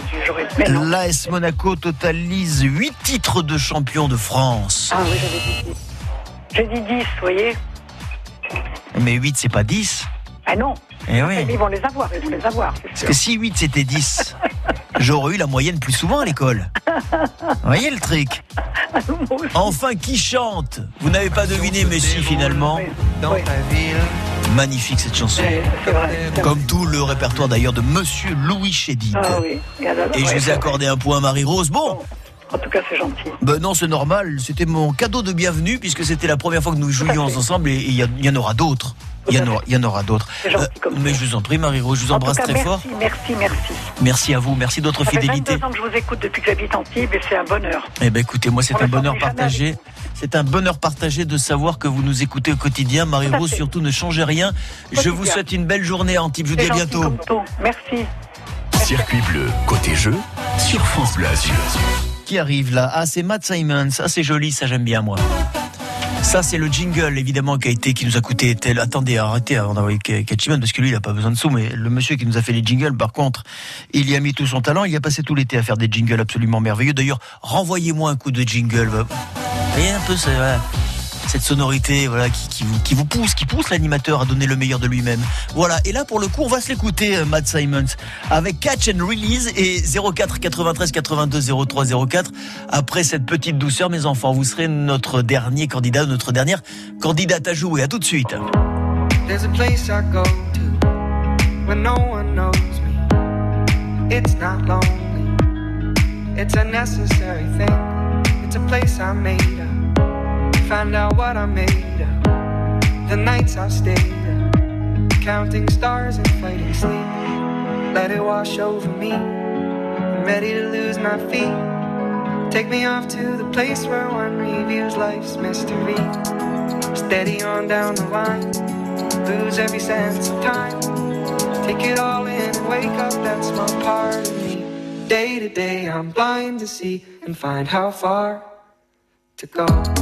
Speaker 19: dû, j'aurais dû.
Speaker 2: L'AS Monaco totalise 8 titres de champion de France.
Speaker 19: Ah oui, j'avais dit 10. J'ai dit 10, vous voyez.
Speaker 2: Mais 8, c'est pas 10.
Speaker 19: Ah non.
Speaker 2: Eh oui.
Speaker 19: Ils vont les avoir, ils vont les avoir.
Speaker 2: Parce que si 8 c'était 10, j'aurais eu la moyenne plus souvent à l'école. Vous voyez le truc Enfin, qui chante Vous n'avez pas deviné, mais si finalement.
Speaker 5: Dans ta ville.
Speaker 2: Magnifique cette chanson. Comme tout le répertoire d'ailleurs de Monsieur Louis Chédid.
Speaker 19: Ah oui. Et,
Speaker 2: Et je vous ai accordé un point, Marie-Rose. Bon,
Speaker 19: En tout cas, c'est gentil.
Speaker 2: ben non, c'est normal. C'était mon cadeau de bienvenue puisque c'était la première fois que nous jouions ensemble et il y, en aura d'autres. Il y en aura, il y en aura d'autres.
Speaker 19: C'est gentil
Speaker 2: Euh, mais je vous en prie, Marie-Rose, je vous
Speaker 19: En
Speaker 2: embrasse
Speaker 19: cas,
Speaker 2: très
Speaker 19: merci,
Speaker 2: fort.
Speaker 19: Merci, merci.
Speaker 2: Merci à vous, merci de votre
Speaker 19: Ça fait
Speaker 2: fidélité.
Speaker 19: 22 ans que je vous écoute depuis que j'habite Antibes et c'est un bonheur.
Speaker 2: Eh ben écoutez, moi c'est un bonheur partagé. C'est un bonheur partagé de savoir que vous nous écoutez au quotidien. Marie-Rose,
Speaker 19: fait.
Speaker 2: surtout ne changez rien. Je vous souhaite une belle journée à Antibes. Je vous dis à bientôt.
Speaker 19: Merci.
Speaker 1: Circuit bleu, côté jeu, sur France Bleu Azur.
Speaker 2: Qui arrive là Ah, c'est Matt Simons. Ah, c'est joli, ça j'aime bien moi. Ça, c'est le jingle, évidemment, qui a été, qui nous a coûté tel. Attendez, arrêtez avant d'envoyer Catchman, parce que lui, il a pas besoin de sous, mais le monsieur qui nous a fait les jingles, par contre, il y a mis tout son talent. Il a passé tout l'été à faire des jingles absolument merveilleux. D'ailleurs, renvoyez-moi un coup de jingle. Voyez un peu, c'est, voilà, cette sonorité, voilà, qui, qui vous, qui vous pousse, qui pousse l'animateur à donner le meilleur de lui-même. Voilà. Et là, pour le coup, on va se l'écouter, euh, Matt Simons, avec Catch and Release et 04 93 82 03 04. Après cette petite douceur, mes enfants, vous serez notre dernier candidat, notre dernière candidate à jouer. À tout de suite.
Speaker 5: There's a place I go to when no one knows me. It's not lonely, it's a necessary thing. It's a place I made. Find out what I made. The nights I've stayed up, counting stars and fighting sleep. Let it wash over me. I'm ready to lose my feet. Take me off to the place where one reviews life's mystery. Steady on down the line lose every sense of time. Take it all in and wake up that small part of me. Day to day, I'm blind to see and find how far to go.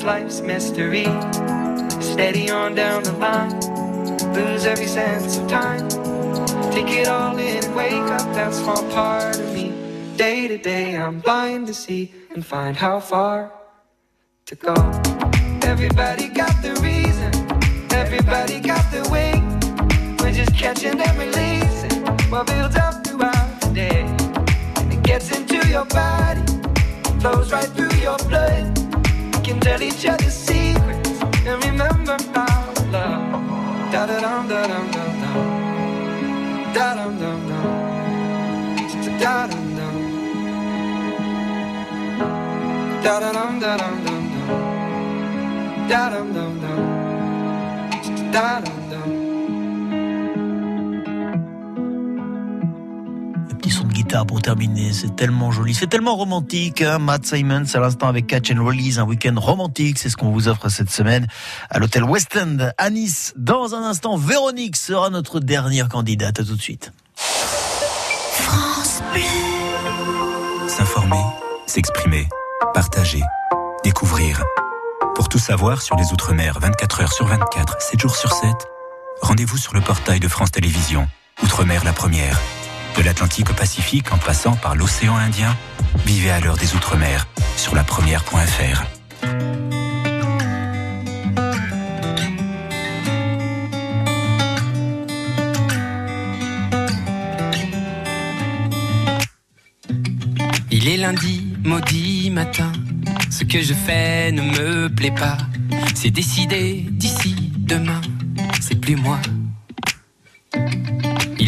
Speaker 5: Reveals life's mystery. Steady on down the line, lose every sense of time. Take it all in wake up that small part of me. Day to day, I'm blind to see and find how far to go. Everybody got the reason, everybody got the way. We're just catching and releasing what builds up throughout the day. And it gets into your body, flows right through your blood. Tell each other secrets and remember our love. Da da dum da dum dum dum. Da dum dum dum. Da dum dum. Da da dum da dum dum dum. Da dum dum dum. Da dum
Speaker 2: guitare pour terminer, c'est tellement joli, c'est tellement romantique. Hein Matt Simons à l'instant avec Catch and Release, un week-end romantique, c'est ce qu'on vous offre cette semaine à l'hôtel West End à Nice. Dans un instant, Véronique sera notre dernière candidate. À tout de suite.
Speaker 9: France S'informer, s'exprimer, partager, découvrir. Pour tout savoir sur les Outre-mer 24 heures sur 24, 7 jours sur 7, rendez-vous sur le portail de France Télévisions. Outre-mer la première. De l'Atlantique au Pacifique en passant par l'océan Indien, vivez à l'heure des Outre-mer sur la première.fr.
Speaker 22: Il est lundi, maudit matin. Ce que je fais ne me plaît pas. C'est décidé d'ici demain. C'est plus moi.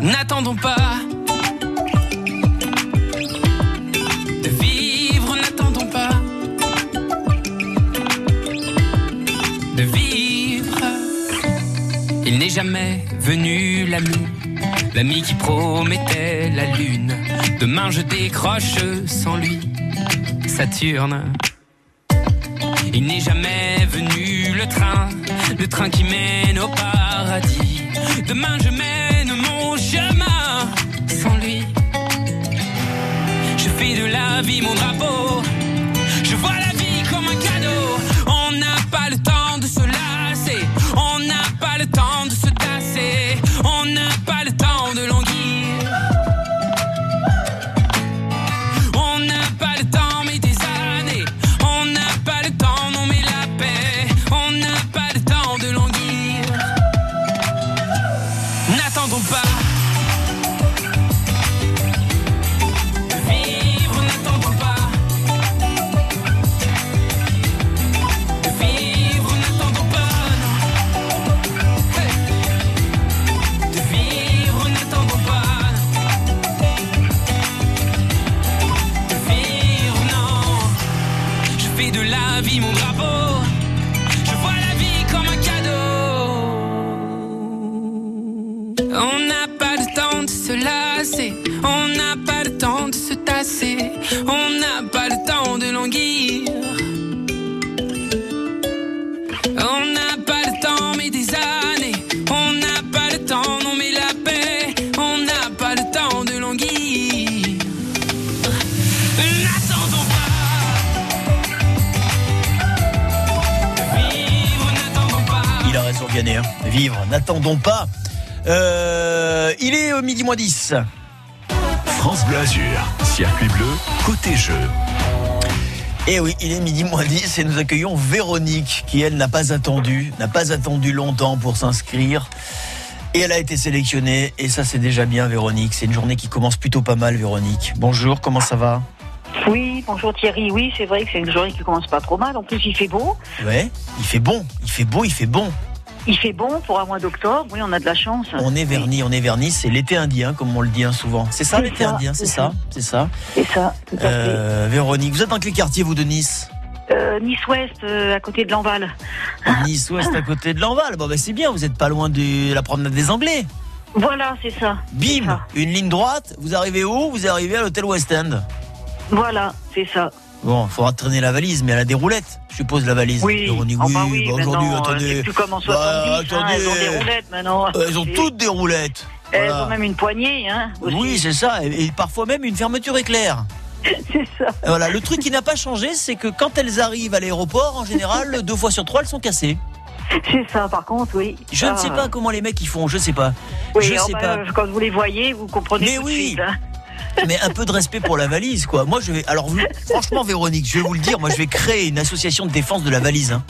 Speaker 22: N'attendons pas. De vivre, n'attendons pas. de vivre. Il n'est jamais venu l'ami, l'ami qui promettait la lune. Demain je décroche sans lui, Saturne. Il n'est jamais venu le train, le train qui mène au paradis. Demain je mène mon vie mon drapeau. On n'a pas le temps de languir. On n'a pas le temps, mais des années. On n'a pas le temps, non, mais la paix. On n'a pas le temps de languir. N'attendons pas.
Speaker 2: Il a raison, hein. Vivre, n'attendons pas. Euh, il est midi moins 10.
Speaker 1: France Bleu Azur, circuit bleu, côté jeu.
Speaker 2: Et oui, il est midi moins 10 et nous accueillons Véronique qui, elle, n'a pas attendu, n'a pas attendu longtemps pour s'inscrire. Et elle a été sélectionnée et ça c'est déjà bien Véronique. C'est une journée qui commence plutôt pas mal Véronique. Bonjour, comment ça va?
Speaker 23: Oui, bonjour Thierry. Oui, c'est vrai que c'est une journée qui commence pas trop mal. En plus, il fait beau.
Speaker 2: Ouais, il fait bon, il fait beau, il fait bon.
Speaker 23: Il fait bon pour un mois d'octobre, oui, on a de la chance.
Speaker 2: On est verni, on est verni, c'est l'été indien, comme on le dit hein, souvent. C'est ça l'été indien, c'est ça, c'est ça.
Speaker 23: C'est ça, tout à fait.
Speaker 2: Euh, Véronique, vous êtes dans quel quartier vous de Nice
Speaker 23: Euh, Nice-Ouest, euh, à côté de Lanval.
Speaker 2: Nice Ouest à côté de l'Enval. Bon ben c'est bien, vous êtes pas loin de la promenade des Anglais.
Speaker 23: Voilà, c'est ça.
Speaker 2: Bim, une ligne droite, vous arrivez où? Vous arrivez à l'hôtel West End.
Speaker 23: Voilà, c'est ça.
Speaker 2: Bon, il faudra traîner la valise, mais elle a des roulettes, je suppose la valise.
Speaker 23: Oui,
Speaker 2: Véronique,
Speaker 23: ah bah oui,
Speaker 2: bah, aujourd'hui, attendez.
Speaker 23: c'est plus comme en 70,
Speaker 2: Bah,
Speaker 23: hein,
Speaker 2: attendez.
Speaker 23: elles ont des roulettes maintenant.
Speaker 2: Euh, Elles ont toutes des roulettes.
Speaker 23: Elles
Speaker 2: Voilà.
Speaker 23: ont même une poignée, hein. aussi.
Speaker 2: Oui, c'est ça, et, et parfois même une fermeture éclair.
Speaker 23: c'est ça.
Speaker 2: Voilà, le truc qui n'a pas changé, c'est que quand elles arrivent à l'aéroport, en général, deux fois sur trois, elles sont cassées.
Speaker 23: C'est ça, par contre, oui.
Speaker 2: Je ne
Speaker 23: Ah.
Speaker 2: sais pas comment les mecs ils font, je sais pas.
Speaker 23: Oui,
Speaker 2: je
Speaker 23: oh,
Speaker 2: sais
Speaker 23: bah,
Speaker 2: pas.
Speaker 23: Quand vous les voyez, vous comprenez
Speaker 2: Mais
Speaker 23: tout
Speaker 2: oui.
Speaker 23: de suite. hein.
Speaker 2: Mais un peu de respect pour la valise, quoi. Moi, je vais. Alors, franchement, Véronique, je vais vous le dire. Moi, je vais créer une association de défense de la valise. Hein.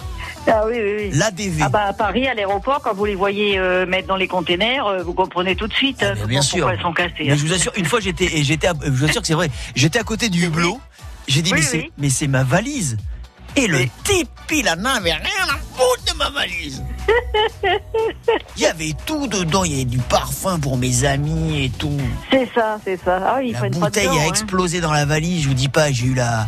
Speaker 23: Ah oui, oui, oui.
Speaker 2: L'ADV.
Speaker 23: Ah bah à Paris, à l'aéroport, quand vous les voyez euh, mettre dans les containers, euh, vous comprenez tout de suite hein,
Speaker 2: Ah, bien sûr.
Speaker 23: pourquoi elles sont cassées.
Speaker 2: Mais
Speaker 23: hein.
Speaker 2: je vous assure, une fois, j'étais. J'étais. à- Je vous assure que c'est vrai. J'étais à côté du hublot. J'ai dit,
Speaker 23: Oui,
Speaker 2: mais c'est, mais c'est ma valise. Et le type, il en avait rien à foutre de ma valise. Il y avait tout dedans. Il y avait du parfum pour mes amis et tout.
Speaker 23: C'est ça, c'est ça. Ah ils
Speaker 2: La
Speaker 23: pas
Speaker 2: bouteille
Speaker 23: dedans,
Speaker 2: a
Speaker 23: hein.
Speaker 2: explosé dans la valise. Je vous dis pas, j'ai eu la.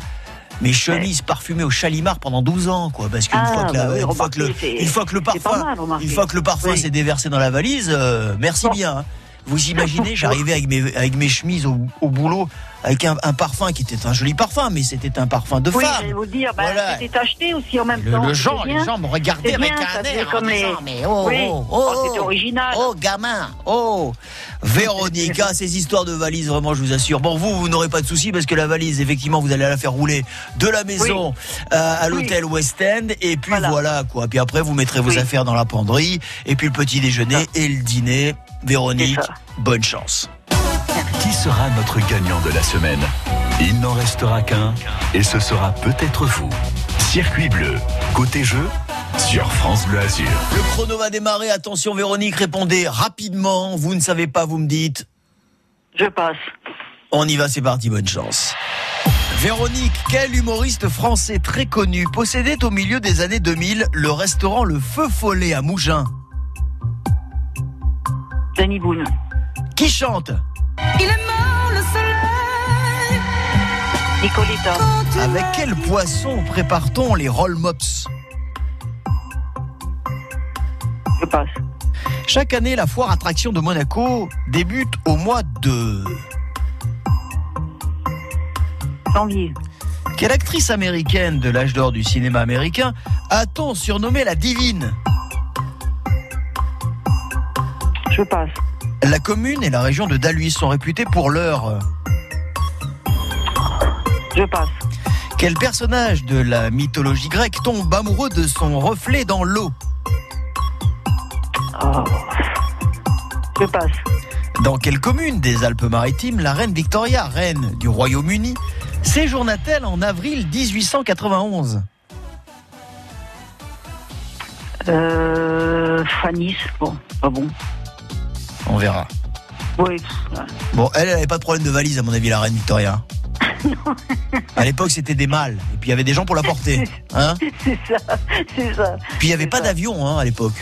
Speaker 2: Mes chemises parfumées au Chalimar pendant 12 ans, quoi. Parce qu'une
Speaker 23: Ah,
Speaker 2: fois, que la-
Speaker 23: bah oui,
Speaker 2: fois que le, une fois que le parfum,
Speaker 23: mal,
Speaker 2: une fois que le parfum
Speaker 23: Oui.
Speaker 2: s'est déversé dans la valise, euh, merci bien. hein. Vous imaginez, j'arrivais avec mes, avec mes chemises au, au boulot, avec un, un parfum qui était un joli parfum, mais c'était un parfum de
Speaker 23: Oui,
Speaker 2: femme.
Speaker 23: vous dire, bah,
Speaker 2: Voilà.
Speaker 23: c'était acheté aussi en même
Speaker 2: Le,
Speaker 23: temps.
Speaker 2: le
Speaker 23: bien.
Speaker 2: les gens me regardaient avec
Speaker 23: bien,
Speaker 2: un air en
Speaker 23: les-
Speaker 2: disant, mais oh,
Speaker 23: Oui.
Speaker 2: oh,
Speaker 23: Oh,
Speaker 2: oh,
Speaker 23: c'était original.
Speaker 2: Oh, gamin, oh. Véronique, ah, ces histoires de valises, vraiment, je vous assure. Bon, vous, vous n'aurez pas de soucis parce que la valise, effectivement, vous allez la faire rouler de la maison euh, à l'hôtel West End. Et puis voilà. quoi. Puis après, vous mettrez vos affaires dans la penderie. Et puis le petit déjeuner et le dîner. Véronique, bonne chance.
Speaker 1: Qui sera notre gagnant de la semaine? Il n'en restera qu'un, et ce sera peut-être vous. Circuit bleu, côté jeu, sur France Bleu Azur.
Speaker 2: Le chrono va démarrer. Attention, Véronique, répondez rapidement. Vous ne savez pas, vous me dites.
Speaker 23: Je passe.
Speaker 2: On y va, c'est parti, bonne chance. Véronique, quel humoriste français très connu possédait au milieu des années 2000 le restaurant Le Feu Follet à Mougins?
Speaker 23: Danny Boone.
Speaker 2: Qui chante?
Speaker 5: Il est mort le soleil.
Speaker 23: Nicoletta.
Speaker 2: Avec quel poisson prépare-t-on les roll mops
Speaker 23: Je passe.
Speaker 2: Chaque année, la foire attraction de Monaco débute au mois de...
Speaker 23: Janvier.
Speaker 2: Quelle actrice américaine de l'âge d'or du cinéma américain a-t-on surnommé la divine?
Speaker 23: Je passe.
Speaker 2: La commune et la région de Daluis sont réputées pour leur...
Speaker 23: Je passe.
Speaker 2: Quel personnage de la mythologie grecque tombe amoureux de son reflet dans l'eau
Speaker 23: Oh. Je passe.
Speaker 2: Dans quelle commune des Alpes-Maritimes la reine Victoria, reine du Royaume-Uni, séjourna-t-elle en avril 1891
Speaker 23: Euh, Fanny. Bon, pas bon.
Speaker 2: On verra.
Speaker 23: Oui.
Speaker 2: Bon, elle, elle avait pas de problème de valise, à mon avis, la reine Victoria. à l'époque, c'était des mâles. Et puis, il y avait des gens pour la porter. Hein
Speaker 23: c'est ça. C'est ça.
Speaker 2: puis, il n'y avait pas d'avion hein, à l'époque.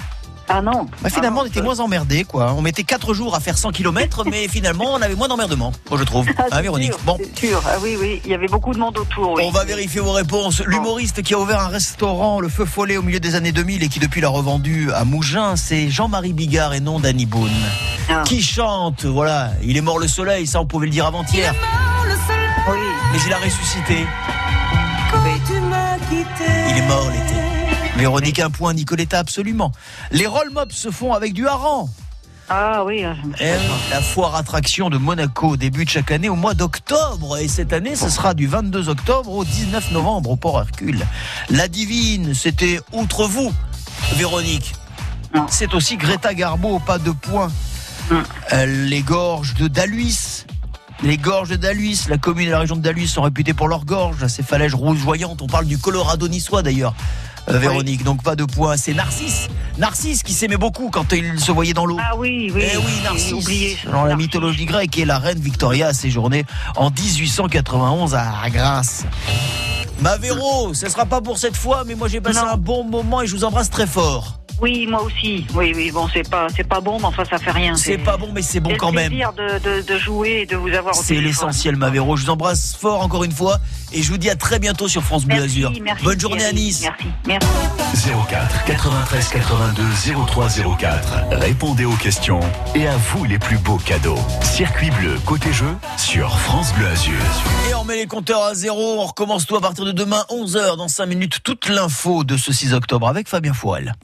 Speaker 23: Ah non.
Speaker 2: Bah, finalement, on était moins emmerdés, quoi. On mettait 4 jours à faire 100 km, mais finalement, on avait moins d'emmerdement, moi, je trouve.
Speaker 23: Ah,
Speaker 2: Hein, Véronique
Speaker 23: sûr,
Speaker 2: Bon.
Speaker 23: C'est sûr. Ah oui, oui. Il y avait beaucoup de monde autour. Oui.
Speaker 2: On va vérifier vos réponses. L'humoriste qui a ouvert un restaurant, le Feu Follet, au milieu des années 2000 et qui depuis l'a revendu à Mougins, c'est Jean-Marie Bigard et non Danny Boone.
Speaker 23: Ah.
Speaker 2: Qui chante, voilà, il est mort le soleil, ça on pouvait le dire avant-hier.
Speaker 23: Oui.
Speaker 2: Mais il a ressuscité.
Speaker 5: Tu m'as quitté.
Speaker 2: Il est mort l'été. Véronique, un point, Nicoletta, absolument. Les roll mops se font avec du hareng.
Speaker 23: Ah oui. ah, me
Speaker 2: Eh la foire attraction de Monaco débute chaque année au mois d'octobre. Et cette année, ce sera du 22 octobre au 19 novembre au Port Hercule. La divine, c'était outre vous, Véronique. C'est aussi Greta Garbo, pas de point. Euh, les gorges de Daluis. Les gorges de Daluis, la commune et la région de Daluis sont réputées pour leurs gorges, ces falaises rougeoyantes. On parle du Colorado niçois d'ailleurs, euh, Véronique. Donc pas de point. C'est Narcisse. Narcisse qui s'aimait beaucoup quand il se voyait dans l'eau.
Speaker 23: Ah oui, oui.
Speaker 2: Eh oui, Narcisse.
Speaker 23: oublié
Speaker 2: la mythologie grecque, et la reine Victoria a séjourné en 1891 à Grasse. Ma Véro, ce sera pas pour cette fois, mais moi j'ai passé un bon moment et je vous embrasse très fort.
Speaker 23: Oui, moi aussi. Oui, oui. Bon, c'est pas, c'est pas bon, mais enfin, ça fait rien.
Speaker 2: C'est pas bon, mais c'est bon quand même.
Speaker 23: plaisir de, de, de jouer et de vous avoir
Speaker 2: C'est l'essentiel, ma Véro. Je vous embrasse fort encore une fois et je vous dis à très bientôt sur France Bleu Azur.
Speaker 23: merci,
Speaker 2: Bonne journée à. Nice.
Speaker 23: Merci, merci.
Speaker 1: 04 93 82 03 04. Répondez aux questions et à vous les plus beaux cadeaux. Circuit bleu côté jeu sur France Bleu Azur.
Speaker 2: Et on met les compteurs à zéro. On recommence tout à partir de demain, 11h, dans 5 minutes. Toute l'info de ce 6 octobre avec Fabien Fourel.